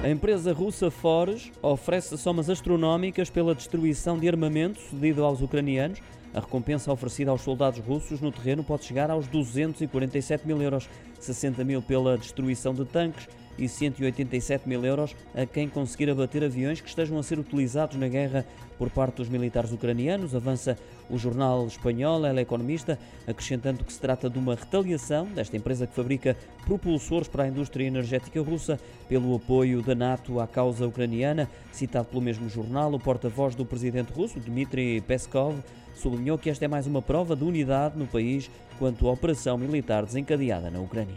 A empresa russa Forge oferece somas astronómicas pela destruição de armamento cedido aos ucranianos. A recompensa oferecida aos soldados russos no terreno pode chegar aos 247 mil euros, 60 mil pela destruição de tanques e 187 mil euros a quem conseguir abater aviões que estejam a ser utilizados na guerra por parte dos militares ucranianos. Avança o jornal espanhol El Economista, acrescentando que se trata de uma retaliação desta empresa que fabrica propulsores para a indústria energética russa pelo apoio da NATO à causa ucraniana. Citado pelo mesmo jornal, o porta-voz do presidente russo, Dmitry Peskov, sublinhou que esta é mais uma prova de unidade no país quanto à operação militar desencadeada na Ucrânia.